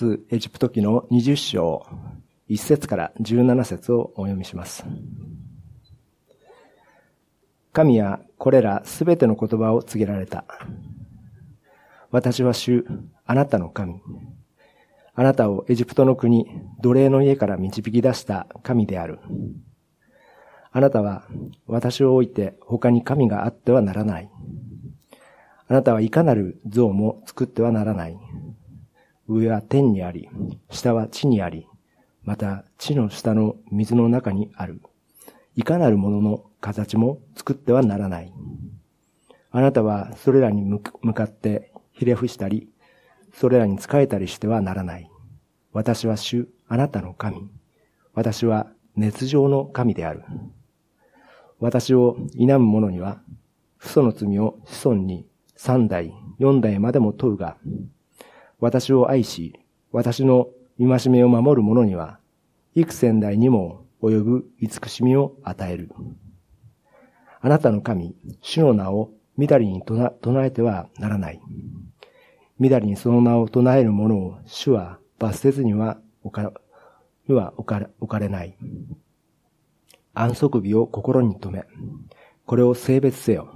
出エジプト記の20章、1節から17節をお読みします。神はこれらすべての言葉を告げられた。私は主、あなたの神。あなたをエジプトの国、奴隷の家から導き出した神である。あなたは私を置いて他に神があってはならない。あなたはいかなる像も作ってはならない。上は天にあり、下は地にあり、また地の下の水の中にある。いかなるものの形も作ってはならない。あなたはそれらに向かってひれ伏したり、それらに仕えたりしてはならない。私は主、あなたの神。私は熱情の神である。私を否む者には、父祖の罪を子孫に三代、四代までも問うが、私を愛し、私の戒めを守る者には、幾千代にも及ぶ慈しみを与える。あなたの神、主の名をみだりに唱えてはならない。みだりにその名を唱える者を主は罰せずには置かには置かれ置かれない。安息日を心に留め、これを性別せよ。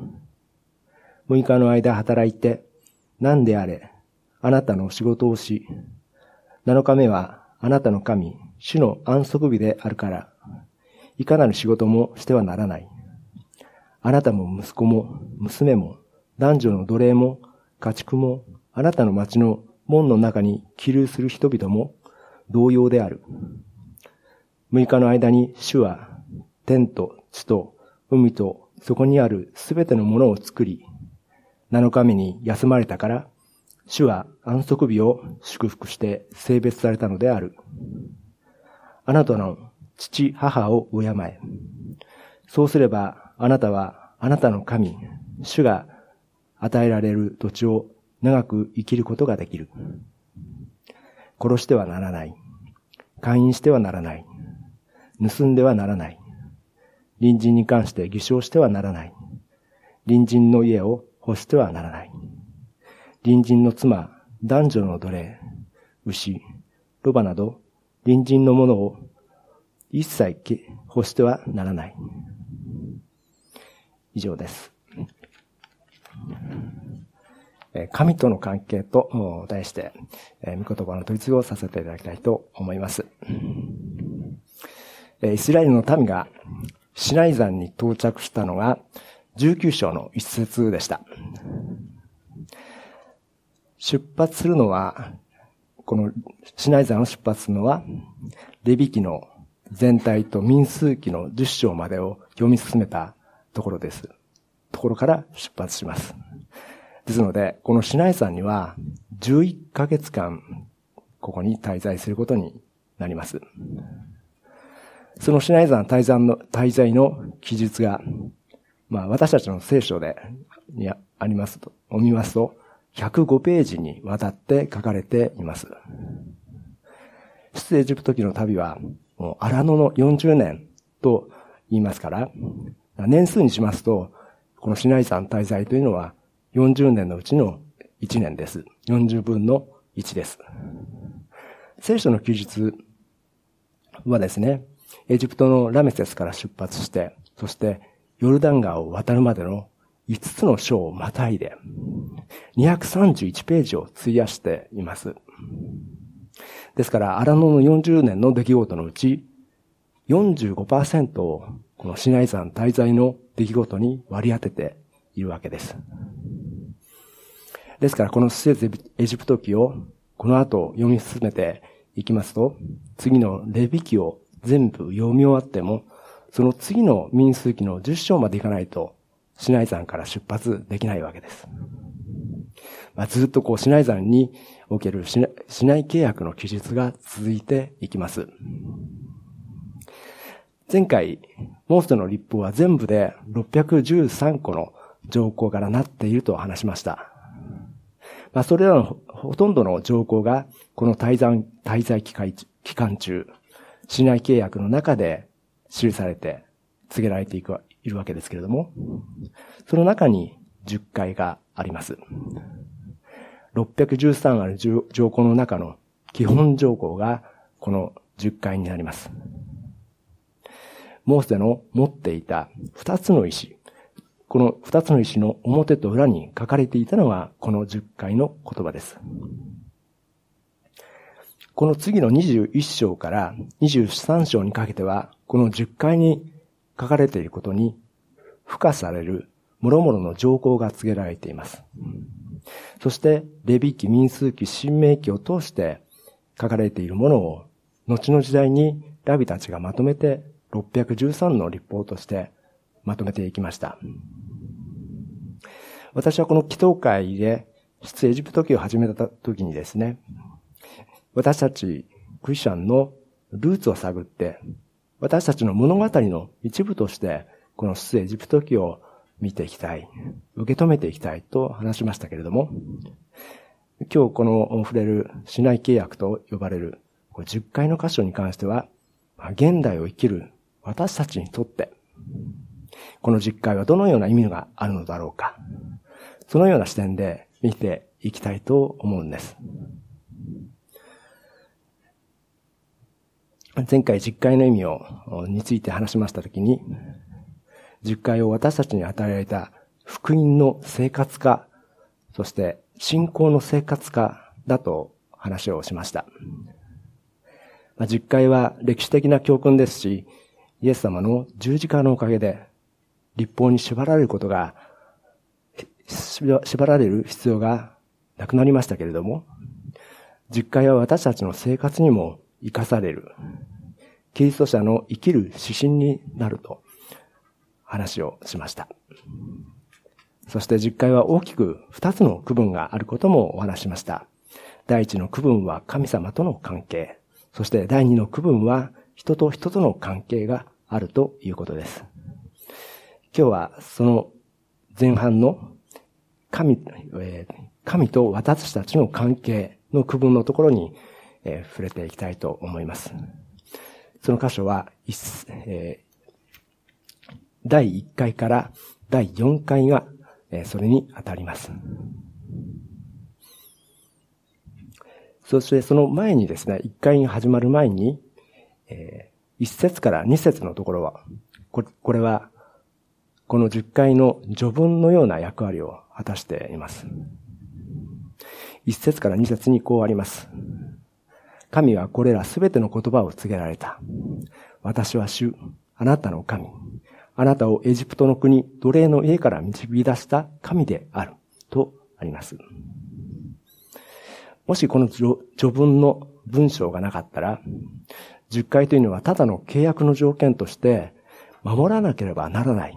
6日の間働いて、何であれ、あなたの仕事をし、7日目はあなたの神、主の安息日であるから、いかなる仕事もしてはならない。あなたも息子も娘も男女の奴隷も家畜もあなたの町の門の中に起立する人々も同様である。6日の間に主は天と地と海とそこにあるすべてのものを作り、7日目に休まれたから主は安息日を祝福して性別されたのである。あなたの父、母を敬え。そうすれば、あなたは、あなたの神、主が与えられる土地を長く生きることができる。殺してはならない。会員してはならない。盗んではならない。隣人に関して偽証してはならない。隣人の家を欲してはならない。隣人の妻、男女の奴隷、牛、ロバなど、隣人のものを一切欲してはならない。以上です。神との関係と題して、御言葉の取り次ぎをさせていただきたいと思います。イスラエルの民がシナイ山に到着したのが19章の一節でした。出発するのは、このシナイ山を出発するのは、レビ記の全体と民数記の10章までを読み進めたところです。ところから出発します。ですので、このシナイ山には11ヶ月間、ここに滞在することになります。そのシナイ山滞在の、滞在の記述が、まあ私たちの聖書で、にありますと、を見ますと、105ページにわたって書かれています。出エジプト記の旅は、もう荒野の40年と言いますから、年数にしますと、このシナイ山滞在というのは40年のうちの1年です。40分の1です。聖書の記述はですね、エジプトのラメセスから出発して、そしてヨルダン川を渡るまでの5つの章をまたいで、231ページを費やしています。ですから、荒野の40年の出来事のうち、45%をこのシナイ山滞在の出来事に割り当てているわけです。ですから、このステエジプト記をこの後読み進めていきますと、次のレビ記を全部読み終わっても、その次の民数記の10章までいかないと、シナイ山から出発できないわけです。まあ、ずっとこう、シナイ山におけるシナイ契約の記述が続いていきます。前回、モーセの立法は全部で613個の条項からなっていると話しました。まあ、それらのほとんどの条項が、この滞在、滞在期間中、シナイ契約の中で記されて、告げられていくいるわけですけれども、その中に10回があります。613ある条項の中の基本条項がこの10回になります。モーセの持っていた二つの石、この二つの石の表と裏に書かれていたのがこの10回の言葉です。この次の21章から23章にかけては、この10回に書かれていることに付加される諸々の条項が告げられています。そして、レビ記、民数記、新明記を通して書かれているものを、後の時代にラビたちがまとめて613の立法としてまとめていきました。私はこの祈祷会で出エジプト記を始めた時にですね、私たちクリスチャンのルーツを探って、私たちの物語の一部として、この出エジプト記を見ていきたい、受け止めていきたいと話しましたけれども、今日この触れる市内契約と呼ばれる10回の箇所に関しては、現代を生きる私たちにとって、この実会はどのような意味があるのだろうか。そのような視点で見ていきたいと思うんです。前回実会の意味を、について話しましたときに、実会を私たちに与えられた福音の生活化、そして信仰の生活化だと話をしました。実会は歴史的な教訓ですし、イエス様の十字架のおかげで、立法に縛られることが、縛られる必要がなくなりましたけれども、実会は私たちの生活にも生かされる、キリスト者の生きる指針になると話をしました。そして実会は大きく二つの区分があることもお話しました。第一の区分は神様との関係。そして第二の区分は人と人との関係があるということです。今日はその前半の神、え、神と私たちの関係の区分のところに、えー、触れていきたいと思います。その箇所は、えー、第1回から第4回が、えー、それに当たります。そしてその前にですね、1回に始まる前に、え一節から二節のところは、これは、この十回の序文のような役割を果たしています。一節から二節にこうあります。神はこれらすべての言葉を告げられた。私は主、あなたの神。あなたをエジプトの国、奴隷の家から導き出した神である。とあります。もしこの序文の文章がなかったら、十回というのはただの契約の条件として守らなければならない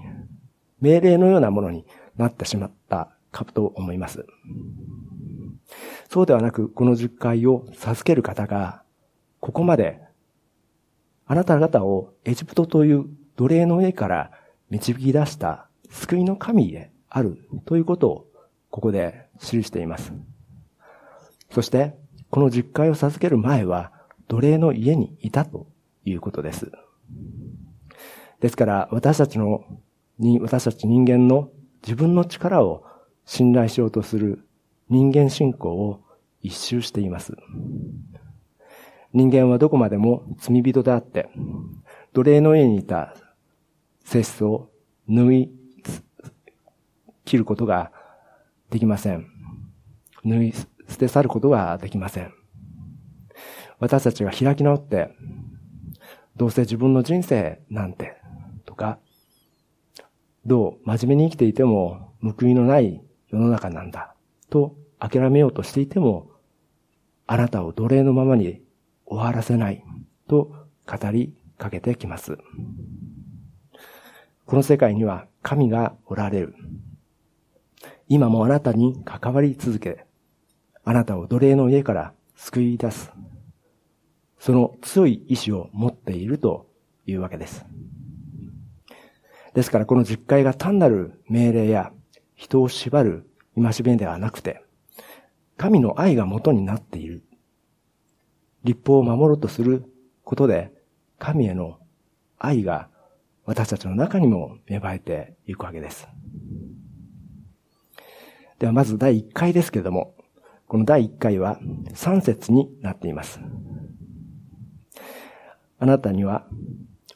命令のようなものになってしまったかと思います。そうではなく、この十回を授ける方が、ここまで、あなた方をエジプトという奴隷の家から導き出した救いの神であるということを、ここで記しています。そして、この十回を授ける前は、奴隷の家にいたということです。ですから、私たちの、私たち人間の自分の力を信頼しようとする人間信仰を一周しています。人間はどこまでも罪人であって、奴隷の家にいた性質を縫い、切ることができません。縫い捨て去ることができません。私たちが開き直って、どうせ自分の人生なんて、とか、どう真面目に生きていても報いのない世の中なんだ、と諦めようとしていても、あなたを奴隷のままに終わらせない、と語りかけてきます。この世界には神がおられる。今もあなたに関わり続け、あなたを奴隷の家から救い出す。その強い意志を持っているというわけです。ですからこの実会が単なる命令や人を縛る戒めではなくて、神の愛が元になっている。立法を守ろうとすることで、神への愛が私たちの中にも芽生えていくわけです。ではまず第1回ですけれども、この第1回は3節になっています。あなたには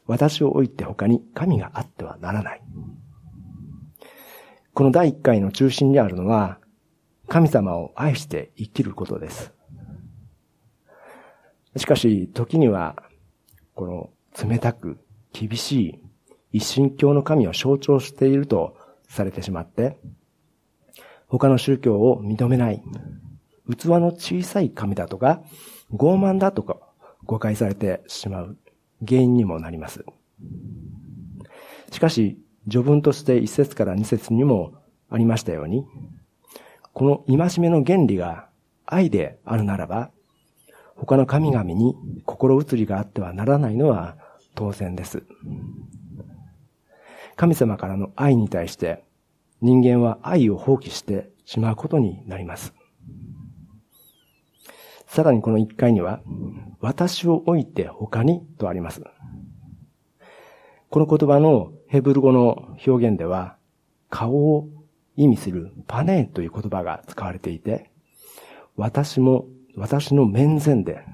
私を置いて他に神があってはならない。この第1回の中心にあるのは神様を愛して生きることです。しかし、時には、この冷たく厳しい一神教の神を象徴しているとされてしまって、他の宗教を認めない、器の小さい神だとか、傲慢だとか誤解されてしまう原因にもなります。しかし、序文として一節から二節にもありましたように、この戒めの原理が愛であるならば、他の神々に心移りがあってはならないのは当然です。神様からの愛に対して人間は愛を放棄してしまうことになります。さらにこの一回には、私を置いて他にとあります。この言葉のヘブル語の表現では、顔を意味するパネーという言葉が使われていて、私も、私の面前で、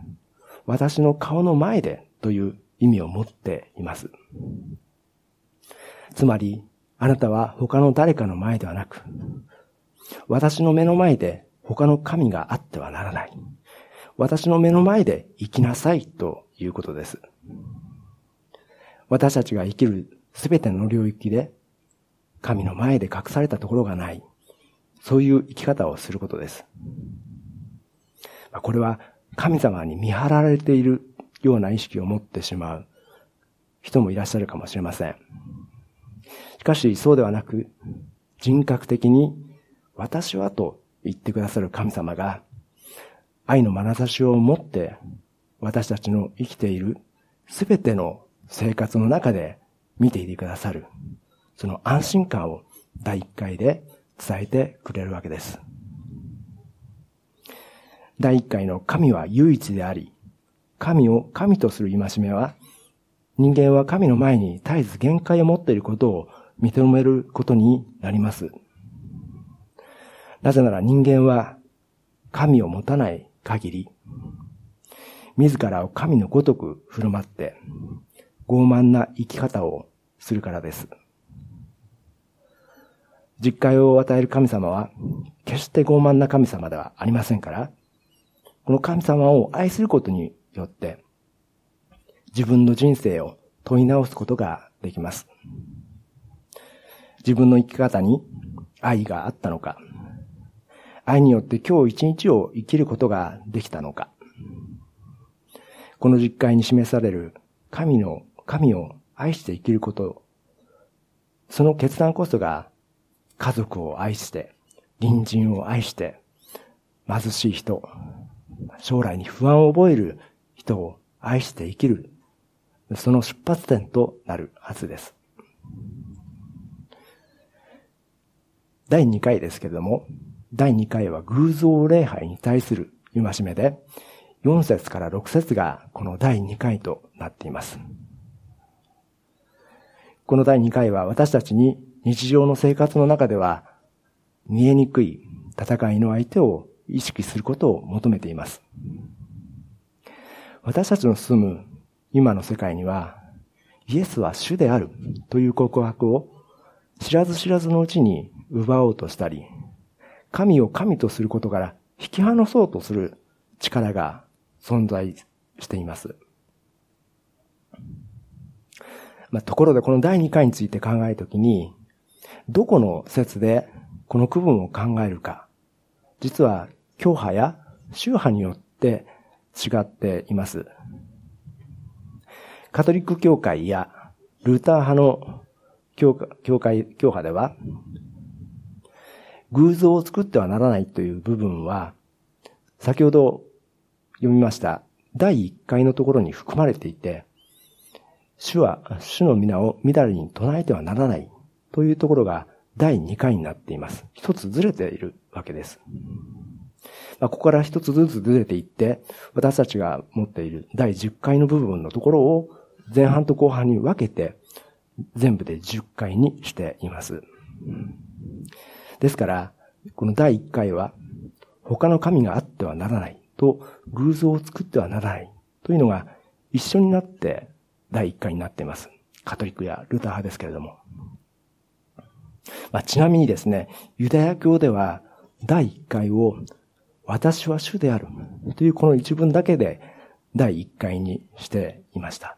私の顔の前でという意味を持っています。つまり、あなたは他の誰かの前ではなく、私の目の前で他の神があってはならない。私の目の前で生きなさいということです。私たちが生きるすべての領域で、神の前で隠されたところがない。そういう生き方をすることです。これは神様に見張られているような意識を持ってしまう人もいらっしゃるかもしれません。しかしそうではなく、人格的に私はと言ってくださる神様が愛の眼差しを持って私たちの生きているすべての生活の中で見ていてくださる。その安心感を第一回で伝えてくれるわけです。第一回の神は唯一であり、神を神とする戒めは、人間は神の前に絶えず限界を持っていることを認めることになります。なぜなら人間は神を持たない限り、自らを神のごとく振る舞って、傲慢な生き方をするからです。実会を与える神様は、決して傲慢な神様ではありませんから、この神様を愛することによって、自分の人生を問い直すことができます。自分の生き方に愛があったのか、愛によって今日一日を生きることができたのか、この実会に示される神の、神を愛して生きること、その決断こそが家族を愛して、隣人を愛して、貧しい人、将来に不安を覚える人を愛して生きる、その出発点となるはずです。第2回ですけれども、第2回は偶像礼拝に対する戒めで、4節から6節がこの第2回となっています。この第2回は私たちに日常の生活の中では見えにくい戦いの相手を意識することを求めています。私たちの住む今の世界にはイエスは主であるという告白を知らず知らずのうちに奪おうとしたり、神を神とすることから引き離そうとする力が存在しています。まあ、ところでこの第2回について考えるときに、どこの説でこの区分を考えるか、実は教派や宗派によって違っています。カトリック教会やルーター派の教教会、教派では、偶像を作ってはならないという部分は、先ほど読みました第1回のところに含まれていて、主は主の皆を乱れに唱えてはならないというところが第2回になっています。一つずれているわけです。まあ、ここから一つずつずれていって、私たちが持っている第10回の部分のところを前半と後半に分けて、全部で10回にしています。ですから、この第1回は、他の神があってはならないと偶像を作ってはならないというのが一緒になって第一回になっています。カトリックやルター派ですけれども。まあ、ちなみにですね、ユダヤ教では第一回を私は主であるというこの一文だけで第一回にしていました。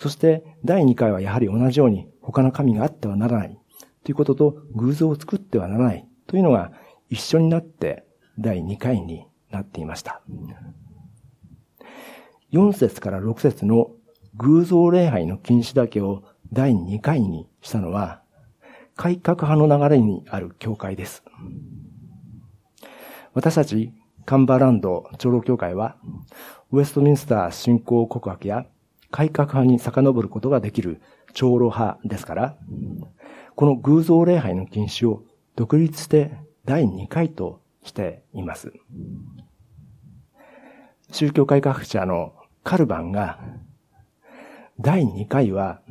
そして第二回はやはり同じように他の神があってはならないということと偶像を作ってはならないというのが一緒になって第二回になっていました。4節から6節の偶像礼拝の禁止だけを第2回にしたのは、改革派の流れにある教会です。私たちカンバーランド長老協会は、ウェストミンスター信仰告白や改革派に遡ることができる長老派ですから、この偶像礼拝の禁止を独立して第2回としています。宗教改革者のカルバンが、第2回は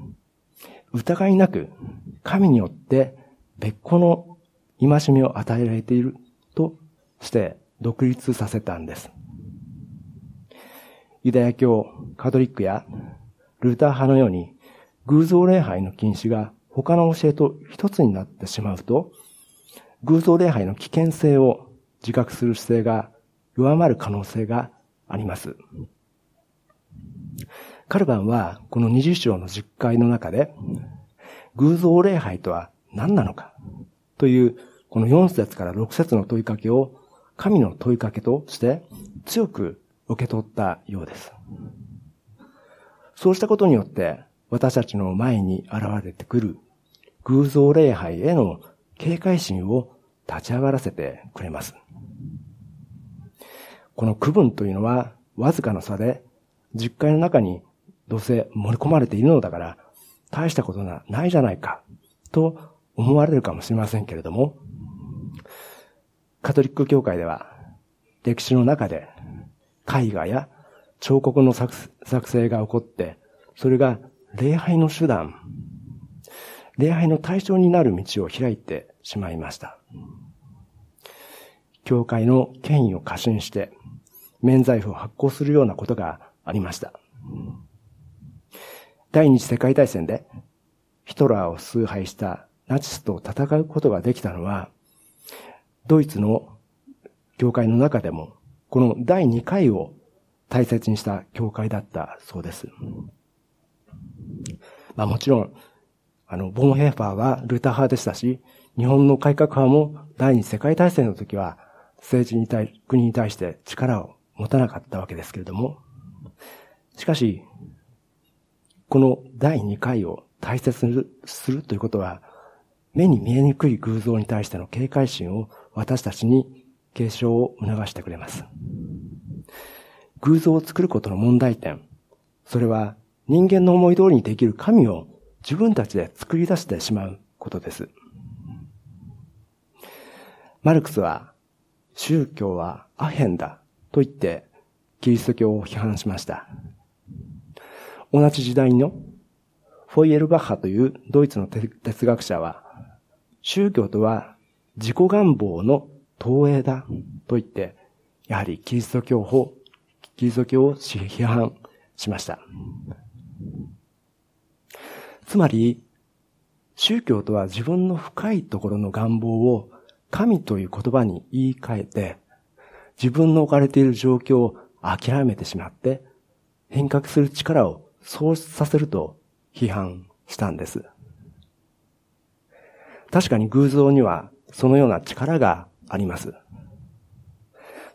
疑いなく神によって別個の戒めを与えられているとして独立させたんです。ユダヤ教、カトリックやルーター派のように偶像礼拝の禁止が他の教えと一つになってしまうと、偶像礼拝の危険性を自覚する姿勢が弱まる可能性があります。カルバンはこの20章の実会の中で、偶像礼拝とは何なのかというこの4節から6節の問いかけを神の問いかけとして強く受け取ったようです。そうしたことによって私たちの前に現れてくる偶像礼拝への警戒心を立ち上がらせてくれます。この区分というのはわずかな差で実会の中にどうせ盛り込まれているのだから大したことがないじゃないかと思われるかもしれませんけれども、カトリック教会では歴史の中で絵画や彫刻の作成が起こって、それが礼拝の手段、礼拝の対象になる道を開いてしまいました。教会の権威を過信して、免罪符を発行するようなことがありました。第二次世界大戦でヒトラーを崇拝したナチスと戦うことができたのは、ドイツの教会の中でも、この第2回を大切にした教会だったそうです。まあもちろん、あの、ボンヘーファーはルター派でしたし、日本の改革派も第二次世界大戦の時は政治に対、国に対して力を持たなかったわけですけれども、しかし、この第2回を大切にするということは、目に見えにくい偶像に対しての警戒心を私たちに継承を促してくれます。偶像を作ることの問題点、それは人間の思い通りにできる神を自分たちで作り出してしまうことです。マルクスは宗教はアヘンだと言ってキリスト教を批判しました。同じ時代のフォイエルバッハというドイツの哲学者は宗教とは自己願望の投影だと言って、やはりキリスト教法、キリスト教を批判しました。つまり、宗教とは自分の深いところの願望を神という言葉に言い換えて、自分の置かれている状況を諦めてしまって、変革する力を喪失させると批判したんです。確かに偶像にはそのような力があります。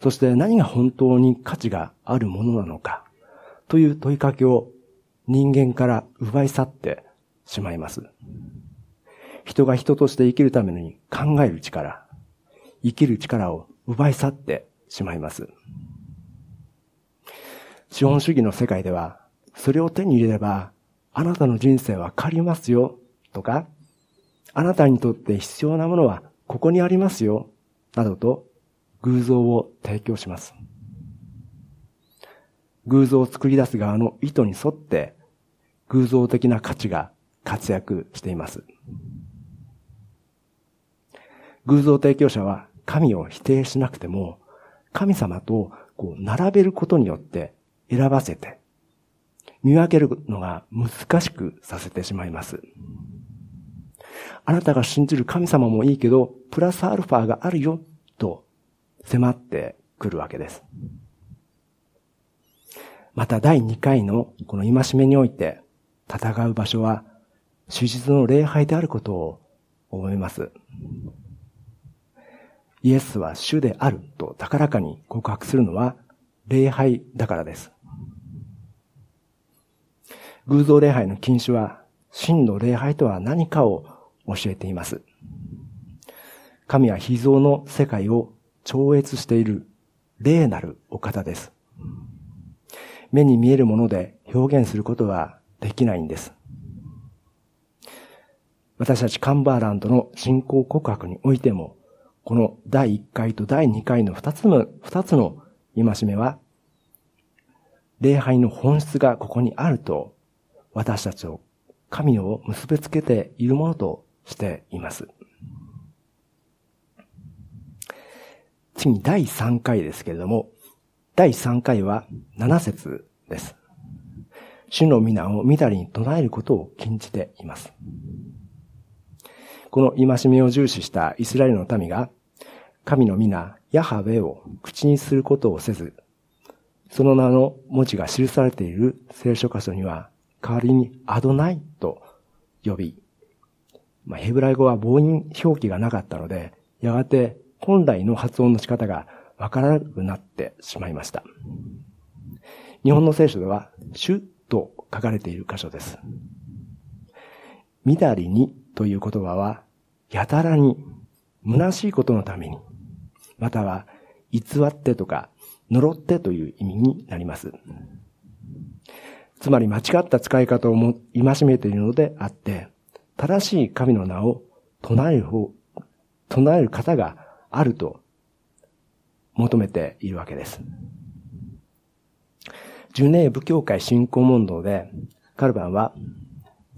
そして何が本当に価値があるものなのかという問いかけを人間から奪い去ってしまいます。人が人として生きるために考える力、生きる力を奪い去ってしまいます。資本主義の世界では、それを手に入れれば、あなたの人生は変わりますよ、とか、あなたにとって必要なものはここにありますよ、などと偶像を提供します。偶像を作り出す側の意図に沿って偶像的な価値が活躍しています。偶像提供者は神を否定しなくても、神様とこう並べることによって選ばせて、見分けるのが難しくさせてしまいます。あなたが信じる神様もいいけど、プラスアルファがあるよ、と迫ってくるわけです。また第2回のこの戒めにおいて戦う場所は、主実の礼拝であることを思います。イエスは主であると高らかに告白するのは礼拝だからです。偶像礼拝の禁止は真の礼拝とは何かを教えています。神は秘蔵の世界を超越している霊なるお方です。目に見えるもので表現することはできないんです。私たちカンバーランドの信仰告白においても、この第1回と第2回の2つの、2つの戒めは、礼拝の本質がここにあると、私たちを神を結びつけているものとしています。次に第3回ですけれども、第3回は7節です。主の皆をみだりに唱えることを禁じています。この戒めを重視したイスラエルの民が、神の皆、ヤハウェを口にすることをせず、その名の文字が記されている聖書箇所には、代わりにアドナイと呼び、まあ、ヘブライ語は母音表記がなかったので、やがて本来の発音の仕方がわからなくなってしまいました。日本の聖書では、主と書かれている箇所です。みだりにという言葉は、やたらに、虚しいことのために、または、偽ってとか、呪ってという意味になります。つまり間違った使い方をも戒めているのであって、正しい神の名を唱える方、唱える方があると求めているわけです。ジュネーブ教会信仰問答で、カルバンは、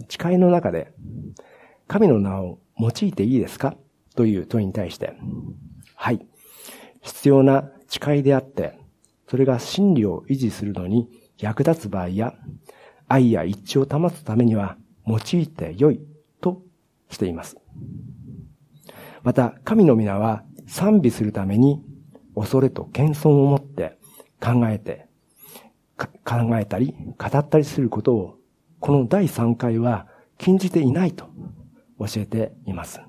誓いの中で、神の名を用いていいですか？という問いに対して、はい。必要な誓いであって、それが真理を維持するのに役立つ場合や、愛や一致を保つためには用いて良いとしています。また、神の皆は賛美するために恐れと謙遜を持って考えて、考えたり語ったりすることを、この第3回は禁じていないと教えています。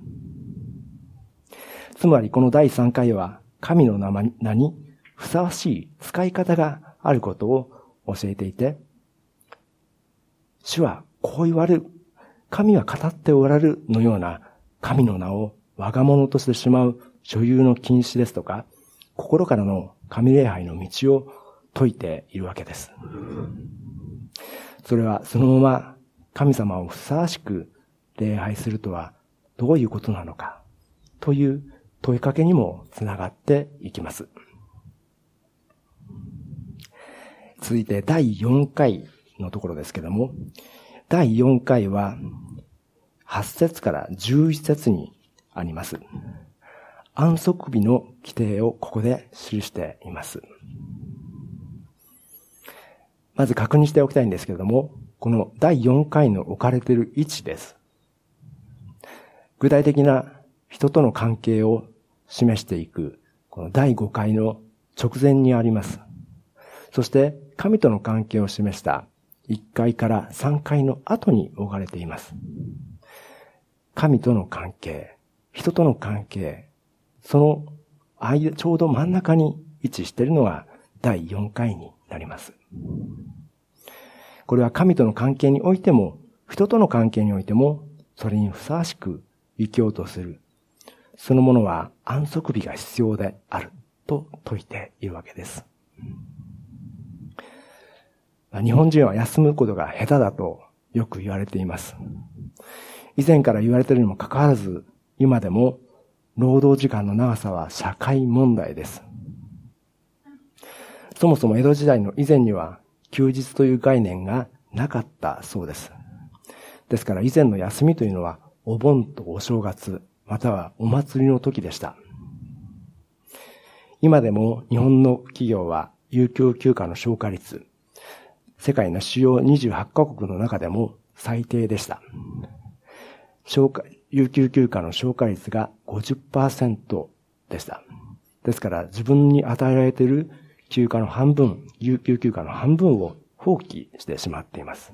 つまりこの第3回は神の名にふさわしい使い方があることを教えていて、主はこう言われる、神は語っておられるのような神の名を我が物としてしまう所有の禁止ですとか、心からの神礼拝の道を説いているわけです。それはそのまま神様をふさわしく礼拝するとはどういうことなのかという問いかけにもつながっていきます。続いて第4回のところですけども、第4回は8節から11節にあります。安息日の規定をここで記しています。まず確認しておきたいんですけれども、この第4回の置かれている位置です。具体的な人との関係を示していく、この第5回の直前にあります。そして、神との関係を示した1回から3回の後に置かれています。神との関係、人との関係、その間、ちょうど真ん中に位置しているのが第4回になります。これは神との関係においても、人との関係においても、それにふさわしく生きようとする。そのものは安息日が必要であると説いているわけです。日本人は休むことが下手だとよく言われています。以前から言われているにもかかわらず、今でも労働時間の長さは社会問題です。そもそも江戸時代の以前には休日という概念がなかったそうです。ですから以前の休みというのはお盆とお正月、またはお祭りの時でした。今でも日本の企業は有給休暇の消化率、世界の主要28カ国の中でも最低でした。消化、有給休暇の消化率が50%でした。ですから自分に与えられている休暇の半分、有給休暇の半分を放棄してしまっています。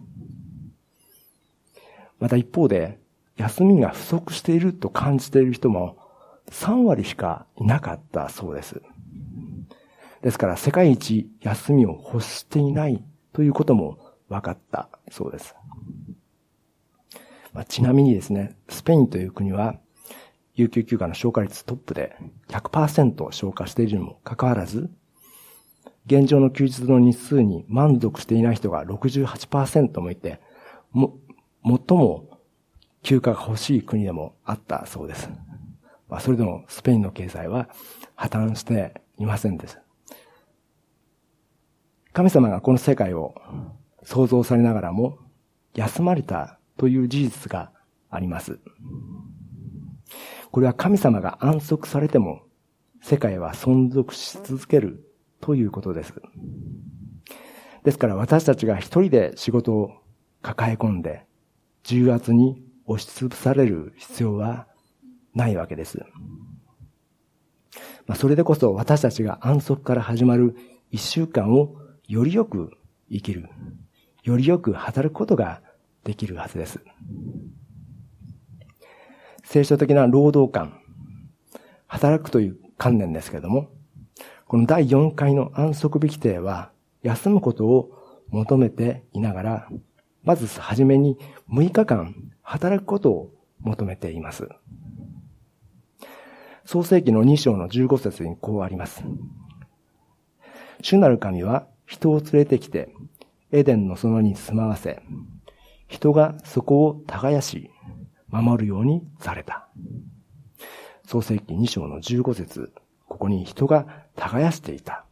また一方で、休みが不足していると感じている人も3割しかいなかったそうです。ですから世界一休みを欲していないということも分かったそうです。まあ、ちなみにですね、スペインという国は、有給休暇の消化率トップで100%消化しているにもかかわらず、現状の休日の日数に満足していない人が68%もいて、も、最も休暇が欲しい国でもあったそうです。まあ、それでもスペインの経済は破綻していませんでした。神様がこの世界を創造されながらも休まれたという事実があります。これは神様が安息されても世界は存続し続けるということです。ですから私たちが一人で仕事を抱え込んで重圧に押しつぶされる必要はないわけです。まあ、それでこそ私たちが安息から始まる一週間をよりよく生きる、よりよく働くことができるはずです。聖書的な労働感、働くという観念ですけれども、この第4回の安息日規定は、休むことを求めていながら、まずはじめに6日間働くことを求めています。創世記の2章の15節にこうあります。主なる神は人を連れてきて、エデンの園に住まわせ、人がそこを耕し、守るようにされた。創世記2章の15節ここに人が耕していた。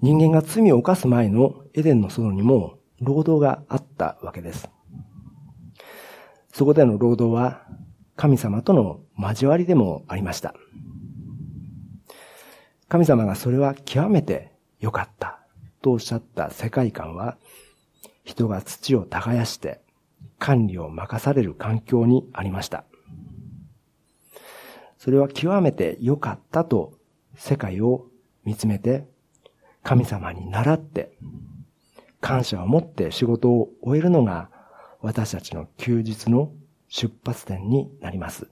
人間が罪を犯す前のエデンの園にも労働があったわけです。そこでの労働は神様との交わりでもありました。神様がそれは極めて良かったとおっしゃった世界観は人が土を耕して管理を任される環境にありました。それは極めて良かったと世界を見つめて神様に倣って感謝を持って仕事を終えるのが私たちの休日の出発点になります。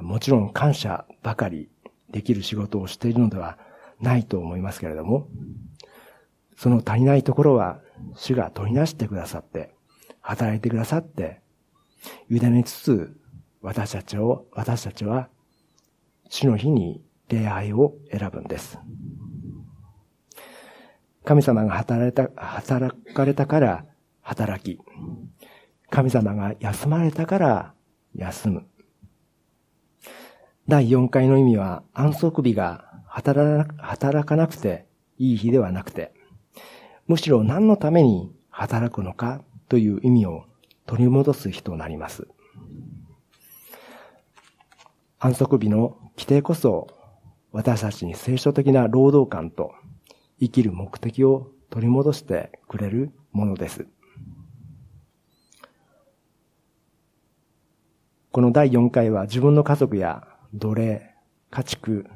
もちろん感謝ばかりできる仕事をしているのではないと思いますけれども、その足りないところは主が取りなしてくださって、働いてくださって、委ねつつ、私たちを、私たちは、主の日に礼拝を選ぶんです。神様が働いた、働かれたから働き、神様が休まれたから休む。第4回の意味は安息日が働かなくていい日ではなくて、むしろ何のために働くのかという意味を取り戻す日となります。安息日の規定こそ私たちに聖書的な労働感と生きる目的を取り戻してくれるものです。この第4回は自分の家族や奴隷、家畜、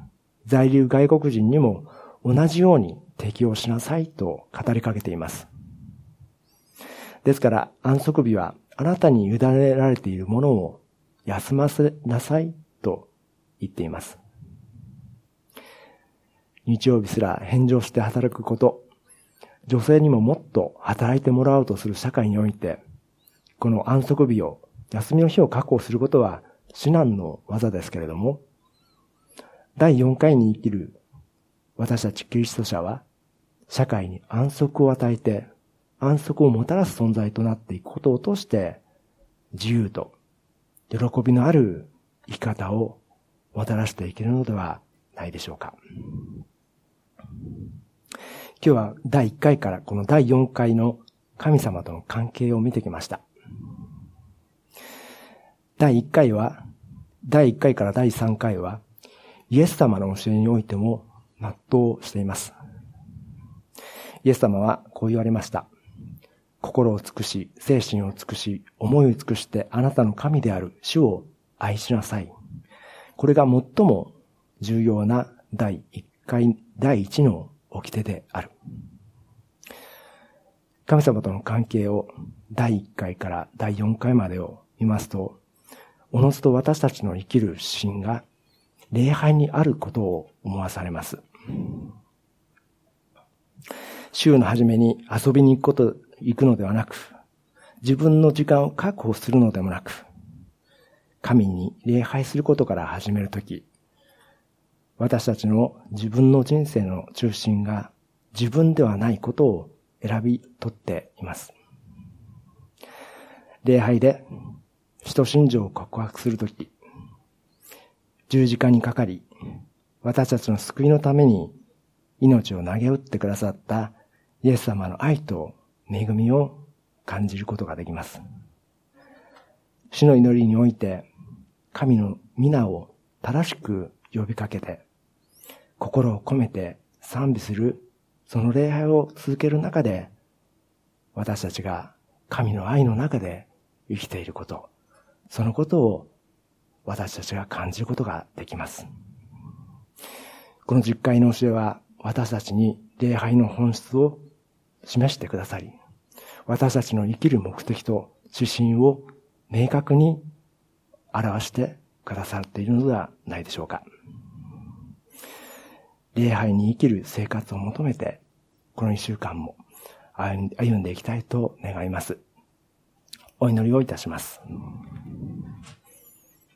在留外国人にも同じように適用しなさいと語りかけています。ですから安息日はあなたに委ねられているものを休ませなさいと言っています。日曜日すら返上して働くこと、女性にももっと働いてもらおうとする社会において、この安息日を、休みの日を確保することは至難の技ですけれども、第4回に生きる私たちキリスト者は、社会に安息を与えて、安息をもたらす存在となっていくことを通して、自由と喜びのある生き方をもたらしていけるのではないでしょうか。今日は第1回からこの第4回の神様との関係を見てきました。第1回は、第1回から第3回は、イエス様の教えにおいても全うしています。イエス様はこう言われました。心を尽くし、精神を尽くし、思いを尽くしてあなたの神である主を愛しなさい。これが最も重要な第一回、第一の掟である。神様との関係を第1回から第4回までを見ますと、おのずと私たちの生きる心が礼拝にあることを思わされます。週の初めに遊びに行くこと、行くのではなく、自分の時間を確保するのでもなく、神に礼拝することから始めるとき、私たちの自分の人生の中心が自分ではないことを選び取っています。礼拝で使徒信条を告白するとき、十字架にかかり、私たちの救いのために命を投げ打ってくださったイエス様の愛と恵みを感じることができます。主の祈りにおいて、神の皆を正しく呼びかけて、心を込めて賛美する、その礼拝を続ける中で、私たちが神の愛の中で生きていること、そのことを私たちが感じることができます。この実会の教えは私たちに礼拝の本質を示してくださり、私たちの生きる目的と指針を明確に表してくださっているのではないでしょうか。礼拝に生きる生活を求めて、この一週間も歩んでいきたいと願います。お祈りをいたします。